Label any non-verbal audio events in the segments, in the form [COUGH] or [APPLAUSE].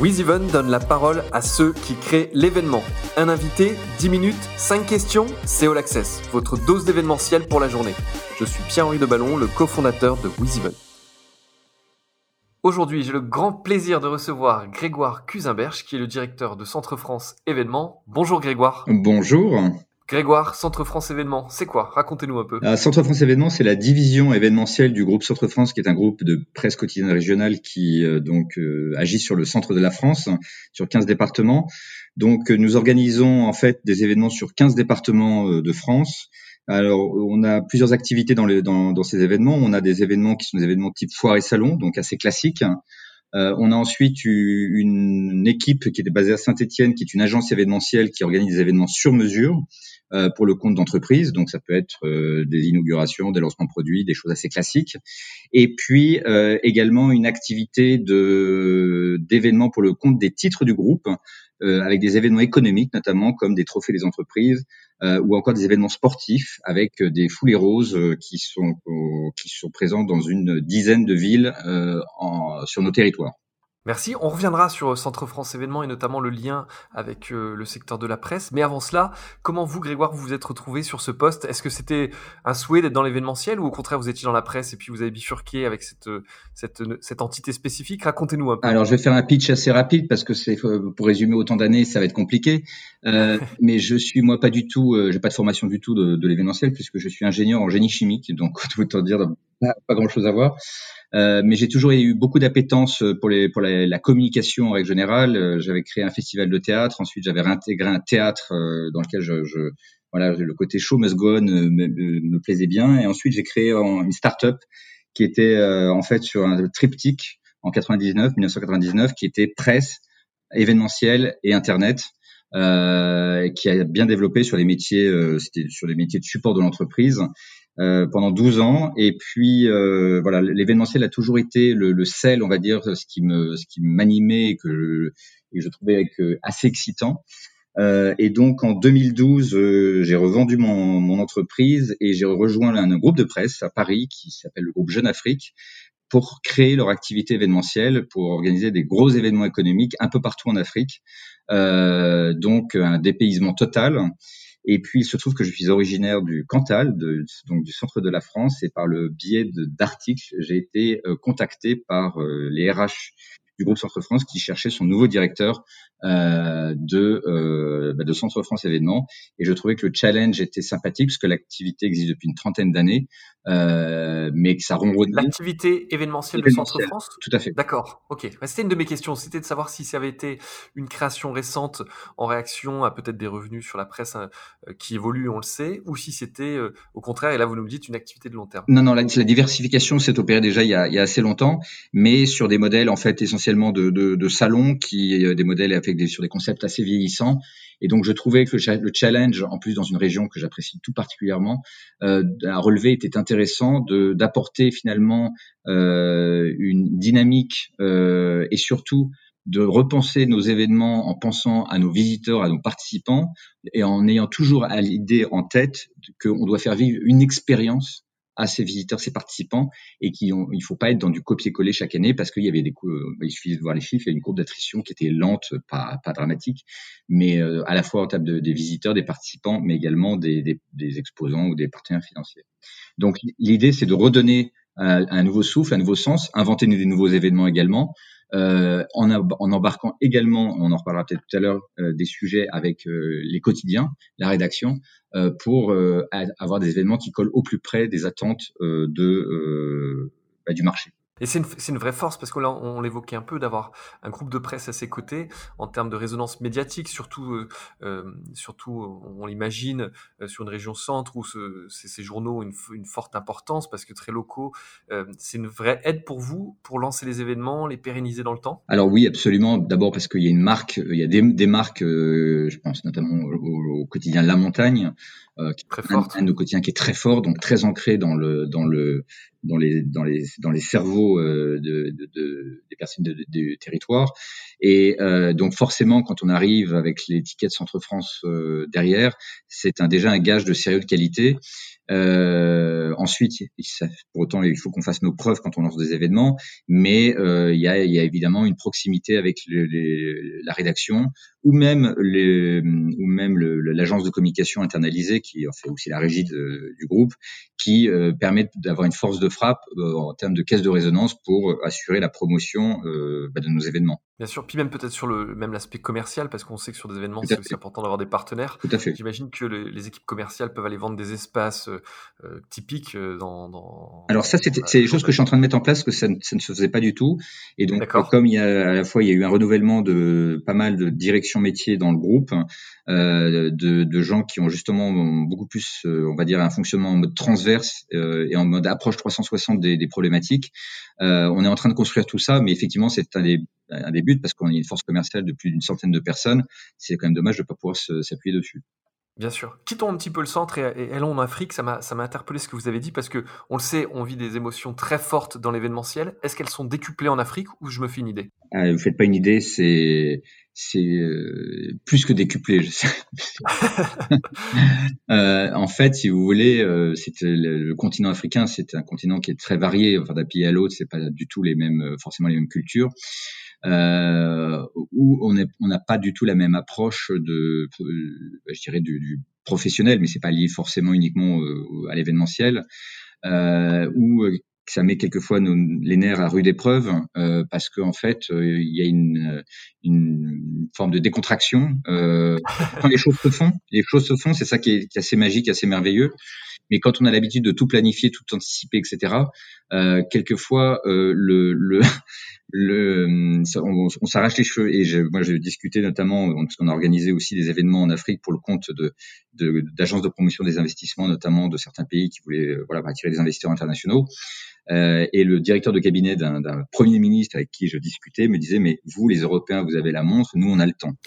WizEven donne la parole à ceux qui créent l'événement. Un invité, 10 minutes, 5 questions, c'est All Access, votre dose d'événementiel pour la journée. Je suis Pierre-Henri Deballon, le cofondateur de WizEven. Aujourd'hui, j'ai le grand plaisir de recevoir Grégoire Cusimberge, qui est le directeur de Centre France Événements. Bonjour Grégoire. Bonjour. Grégoire, Centre France Événements, c'est quoi? Racontez-nous un peu. Euh, Centre France Événements, c'est la division événementielle du groupe Centre France, qui est un groupe de presse quotidienne régionale qui euh, donc euh, agit sur le centre de la France, sur 15 départements. Donc nous organisons en fait des événements sur 15 départements de France. Alors, on a plusieurs activités dans, les, dans, ces événements. On a des événements qui sont des événements type foire et salon, donc assez classiques. Euh, on a ensuite une équipe qui était basée à Saint-Étienne, qui est une agence événementielle qui organise des événements sur mesure. Euh, pour le compte d'entreprise. Donc ça peut être euh, des inaugurations, des lancements produits, des choses assez classiques. Et puis euh, également une activité d'événements pour le compte des titres du groupe, avec des événements économiques notamment comme des trophées des entreprises ou encore des événements sportifs avec des foulées roses qui sont qui présents dans une dizaine de villes sur nos territoires. Merci. On reviendra sur Centre France Événements et notamment le lien avec euh, le secteur de la presse. Mais avant cela, comment vous, Grégoire, vous vous êtes retrouvé sur ce poste? Est-ce que c'était un souhait d'être dans l'événementiel ou au contraire vous étiez dans la presse et puis vous avez bifurqué avec cette, cette, cette entité spécifique? Racontez-nous un peu. Alors je vais faire un pitch assez rapide parce que c'est pour résumer autant d'années, ça va être compliqué. Euh, [LAUGHS] mais je suis moi pas du tout, euh, j'ai pas de formation du tout de, de l'événementiel puisque je suis ingénieur en génie chimique, donc autant dire pas, pas grand chose à voir. Euh, mais j'ai toujours eu beaucoup d'appétence pour, les, pour la, la, communication en règle générale. Euh, j'avais créé un festival de théâtre, ensuite j'avais réintégré un théâtre euh, dans lequel je, je, voilà, le côté show must go on me, me, plaisait bien. Et ensuite j'ai créé une start-up qui était en fait sur un triptyque en 99, 1999, qui était presse, événementiel et internet. Euh, qui a bien développé sur les métiers, euh, sur les métiers de support de l'entreprise. Euh, pendant 12 ans. Et puis euh, voilà, l'événementiel a toujours été le, le, sel, on va dire, ce qui me, ce qui m'animait et que je, et je trouvais assez excitant. Euh, et donc en 2012, euh, j'ai revendu mon, mon, entreprise et j'ai rejoint un, groupe de presse à Paris qui s'appelle le groupe Jeune Afrique pour créer leur activité événementielle, pour organiser des gros événements économiques un peu partout en Afrique. Euh, donc un dépaysement total. Et puis, il se trouve que je suis originaire du Cantal, donc du centre de la France, et par le biais d'articles, j'ai été euh, contacté par euh, les RH du groupe Centre France qui cherchait son nouveau directeur euh, de, euh, bah, de Centre France événements. Et je trouvais que le challenge était sympathique parce que l'activité existe depuis une trentaine d'années, euh, mais que ça ronronne. L'activité événementielle de Centre France Tout à fait. D'accord, ok. C'était une de mes questions, c'était de savoir si ça avait été une création récente en réaction à peut-être des revenus sur la presse hein, qui évoluent, on le sait, ou si c'était au contraire, et là vous nous dites, une activité de long terme. Non, non, la, la diversification s'est opérée déjà il y, a, il y, a, assez longtemps, mais sur des modèles en fait essentiellement de, de, de salon, qui des modèles des, sur des concepts assez vieillissants. Et donc, je trouvais que le challenge, en plus dans une région que j'apprécie tout particulièrement, euh, à relever était intéressant d'apporter finalement euh, une dynamique euh, et surtout de repenser nos événements en pensant à nos visiteurs, à nos participants, et en ayant toujours à l'idée en tête qu'on doit faire vivre une expérience à ses visiteurs, ses participants, et qui ont, il faut pas être dans du copier-coller chaque année parce qu'il y avait des euh, il suffit de voir les chiffres, il y a une courbe d'attrition qui était lente, pas, pas dramatique, mais euh, à la fois en termes de, des visiteurs, des participants, mais également des, des, des exposants ou des partenaires financiers. Donc l'idée, c'est de redonner un, un nouveau souffle, un nouveau sens, inventer des nouveaux événements également, euh, en, embarquant également, on en reparlera peut-être tout à l'heure, euh, des sujets avec euh, les quotidiens, la rédaction, euh, pour avoir des événements qui collent au plus près des attentes de, bah, du marché. Et c'est une, une, vraie force parce que là, on, l'évoquait un peu d'avoir un groupe de presse à ses côtés en termes de résonance médiatique, surtout, euh, euh surtout on l'imagine euh, sur une région centre où ce, ces, journaux ont une, forte importance parce que très locaux. Euh, c'est une vraie aide pour vous pour lancer les événements, les pérenniser dans le temps? Alors oui, absolument. D'abord parce qu'il y a une marque, il y a des, des marques, je pense notamment au, au, quotidien La Montagne, qui est très forte. Un, un, de nos quotidiens qui est très fort, donc très ancré dans le dans le dans les dans les dans les cerveaux euh, de, de, de, des personnes du territoire et euh, donc forcément quand on arrive avec l'étiquette Centre France euh, derrière c'est un déjà un gage de sérieux de qualité Euh, ensuite, pour autant, il faut qu'on fasse nos preuves quand on lance des événements, mais euh, il, y a, évidemment une proximité avec la rédaction ou même, l'agence de communication internalisée qui en fait aussi la régie du groupe, qui euh, permet d'avoir une force de frappe euh, en termes de caisse de résonance pour assurer la promotion bah, de nos événements. Bien sûr, puis même peut-être sur le même l'aspect commercial, parce qu'on sait que sur des événements, c'est aussi important d'avoir des partenaires. Tout à fait. J'imagine que les, les, équipes commerciales peuvent aller vendre des espaces euh, typiques dans, dans, Alors ça, c'est des choses que je suis en train de mettre en place, que ça ne, ça ne se faisait pas du tout. Et donc, comme il y a à la fois il y a eu un renouvellement de pas mal de directions métiers dans le groupe, euh, de, de, gens qui ont justement beaucoup plus, euh, on va dire, un fonctionnement en mode transverse euh, et en mode approche 360 des, des problématiques. Euh, on est en train de construire tout ça, mais effectivement, c'est un des, un des buts parce qu'on a une force commerciale de plus d'une centaine de personnes. C'est quand même dommage de ne pas pouvoir s'appuyer dessus. Bien sûr. Quittons un petit peu le centre et, et allons en Afrique. Ça m'a, interpellé ce que vous avez dit parce que on le sait, on vit des émotions très fortes dans l'événementiel. Est-ce qu'elles sont décuplées en Afrique ou je me fais une idée? Ah, Vous faites pas une idée, c'est c'est euh, plus que décuplé. [LAUGHS] euh, en fait, si vous voulez, euh, le, continent africain, c'est un continent qui est très varié. Enfin, d'un pays à l'autre, c'est pas du tout les mêmes, forcément les mêmes cultures euh, où on n'a on pas du tout la même approche de, euh, je dirais, du, du professionnel, mais c'est pas lié forcément uniquement euh, à l'événementiel, euh, où euh, ça met quelquefois nos, les nerfs à rude épreuve euh, parce qu'en en fait il y a une, une forme de décontraction euh, [LAUGHS] quand les choses se font les choses se font c'est ça qui est, qui est, assez magique assez merveilleux. Mais quand on a l'habitude de tout planifier tout anticiper etc euh, quelquefois le, le [LAUGHS] le, on, on s'arrache les cheveux. Et je, moi j'ai discuté notamment parce qu'on a organisé aussi des événements en Afrique pour le compte de d'agences de, de, promotion des investissements notamment de certains pays qui voulaient euh, voilà attirer des investisseurs internationaux euh, et le directeur de cabinet d'un premier ministre avec qui je discutais me disait mais vous les Européens vous avez la montre nous on a le temps. [LAUGHS]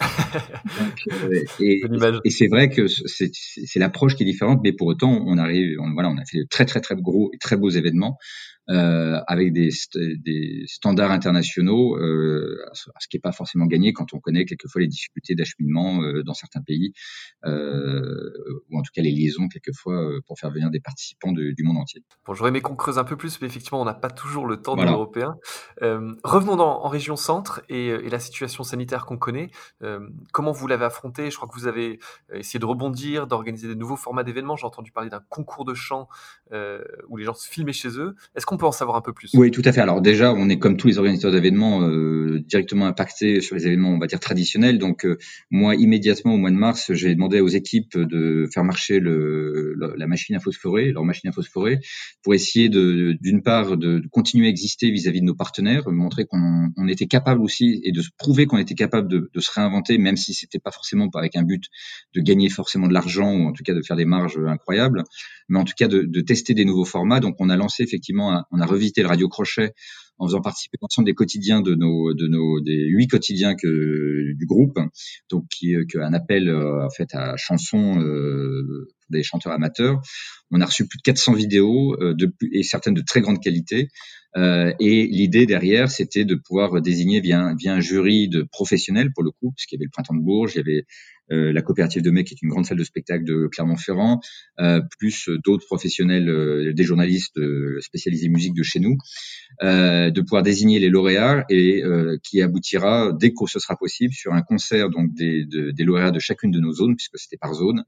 Donc, euh, et, et c'est vrai que c'est l'approche qui est différente mais pour autant on arrive on, voilà on a fait de très très très gros et très beaux événements euh, avec des, st des, standards internationaux, euh, ce qui n'est pas forcément gagné quand on connaît quelquefois les difficultés d'acheminement euh, dans certains pays, euh, ou en tout cas les liaisons quelquefois euh, pour faire venir des participants de, du monde entier. Bon, j'aurais aimé qu'on creuse un peu plus, mais effectivement, on n'a pas toujours le temps voilà. de l'européen. Revenons dans, en région centre et, et la situation sanitaire qu'on connaît. comment vous l'avez affronté Je crois que vous avez essayé de rebondir, d'organiser des nouveaux formats d'événements. J'ai entendu parler d'un concours de chant où les gens se filmaient chez eux. Est-ce qu'on peut en savoir un peu plus Oui, tout à fait. Alors déjà, on est comme tous les organisateurs d'événements euh, directement impactés sur les événements, on va dire traditionnels. Donc euh, moi, immédiatement au mois de mars, j'ai demandé aux équipes de faire marcher la machine à phosphorer, leur machine à phosphorer, pour essayer de, d'une part, de, continuer à exister vis-à-vis -vis de nos partenaires, montrer qu'on on était capable aussi et de se prouver qu'on était capable de, se réinventer, même si c'était pas forcément avec un but de gagner forcément de l'argent ou en tout cas de faire des marges incroyables, mais en tout cas de tester des nouveaux formats. Donc on a lancé effectivement un, on a revisité le radio crochet en faisant participer l'ensemble des quotidiens de nos de nos des huit quotidiens que du groupe. Donc qui euh, un appel euh, en fait à chansons euh, des chanteurs amateurs. On a reçu plus de 400 vidéos euh, de, et certaines de très grande qualité. Euh, et l'idée derrière c'était de pouvoir désigner via, via un jury de professionnels pour le coup puisqu'il y avait le printemps de Bourges il y avait euh, la coopérative de Mai, qui est une grande salle de spectacle de Clermont-Ferrand, euh, plus d'autres professionnels, euh, des journalistes spécialisés musique de chez nous, de pouvoir désigner les lauréats et qui aboutira dès que ce sera possible sur un concert donc des, de, des lauréats de chacune de nos zones, puisque c'était par zone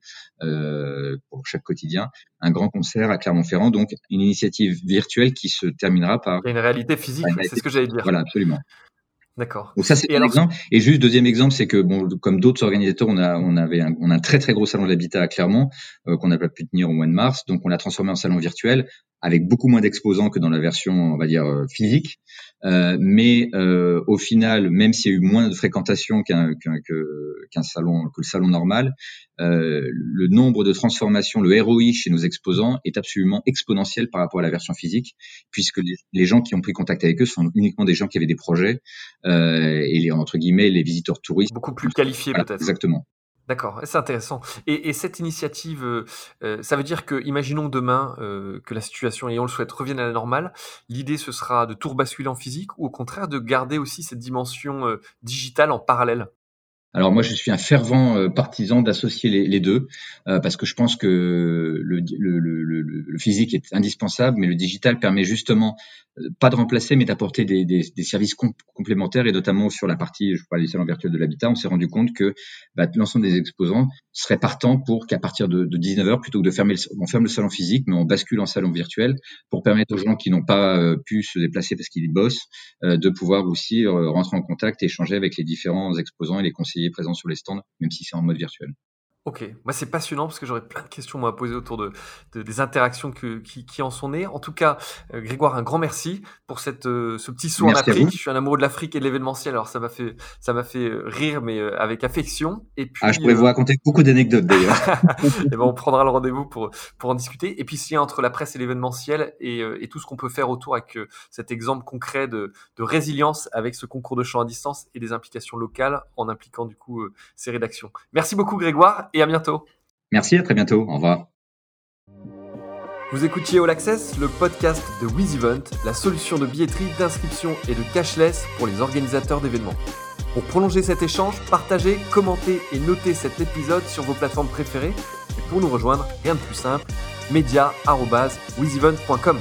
pour chaque quotidien, un grand concert à Clermont-Ferrand, donc une initiative virtuelle qui se terminera par. Une réalité physique, c'est ce que j'allais dire. Voilà, absolument. D'accord. Donc ça c'est un alors... exemple. Et juste deuxième exemple, c'est que bon, comme d'autres organisateurs, on a on avait un, on a un très très gros salon de l'habitat à Clermont euh, qu'on n'a pas pu tenir au mois de mars, donc on l'a transformé en salon virtuel avec beaucoup moins d'exposants que dans la version, on va dire, euh, physique. Euh, mais euh, au final, même s'il y a eu moins de fréquentation qu'un qu'un qu'un salon, que le salon normal, euh, le nombre de transformations, le ROI chez nos exposants est absolument exponentiel par rapport à la version physique, puisque les, les gens qui ont pris contact avec eux sont uniquement des gens qui avaient des projets euh, et les entre guillemets les visiteurs touristes. Beaucoup plus qualifiés voilà, peut-être. Exactement. D'accord, c'est intéressant. Et, et, cette initiative, euh, ça veut dire que, imaginons demain euh, que la situation, et on le souhaite, revienne à la normale, l'idée ce sera de tout rebasculer en physique ou au contraire de garder aussi cette dimension euh, digitale en parallèle? Alors moi, je suis un fervent euh, partisan d'associer les, deux euh, parce que je pense que le, le, le, le, physique est indispensable, mais le digital permet justement euh, pas de remplacer, mais d'apporter des, des, des services complémentaires et notamment sur la partie, je parlais du salon virtuel de l'habitat, on s'est rendu compte que bah, l'ensemble des exposants seraient partants pour qu'à partir de, de 19h, plutôt que de fermer, le, on ferme le salon physique, mais on bascule en salon virtuel pour permettre aux gens qui n'ont pas pu se déplacer parce qu'ils bossent de pouvoir aussi rentrer en contact et échanger avec les différents exposants et les conseillers présent sur les stands, même si c'est en mode virtuel. Ok, moi c'est passionnant parce que j'aurais plein de questions à poser autour de, des interactions qui, en sont nées. En tout cas, euh, Grégoire, un grand merci pour cette, euh, ce petit saut en Afrique. Je suis un amoureux de l'Afrique et de l'événementiel, alors ça m'a fait, ça m'a fait euh, rire, mais avec affection. Et puis, ah, je pourrais vous raconter beaucoup d'anecdotes d'ailleurs. [LAUGHS] et ben, on prendra le rendez-vous pour, pour en discuter. Et puis s'il y a entre la presse et l'événementiel et, et, tout ce qu'on peut faire autour avec cet exemple concret de, de, résilience avec ce concours de chant à distance et des implications locales en impliquant du coup ces rédactions. Merci beaucoup Grégoire et à bientôt. Merci, à très bientôt. Au revoir. Vous écoutiez All Access, le podcast de WizEvent, la solution de billetterie, d'inscription et de cashless pour les organisateurs d'événements. Pour prolonger cet échange, partagez, commentez et notez cet épisode sur vos plateformes préférées. Et pour nous rejoindre, rien de plus simple, media.wizevent.com.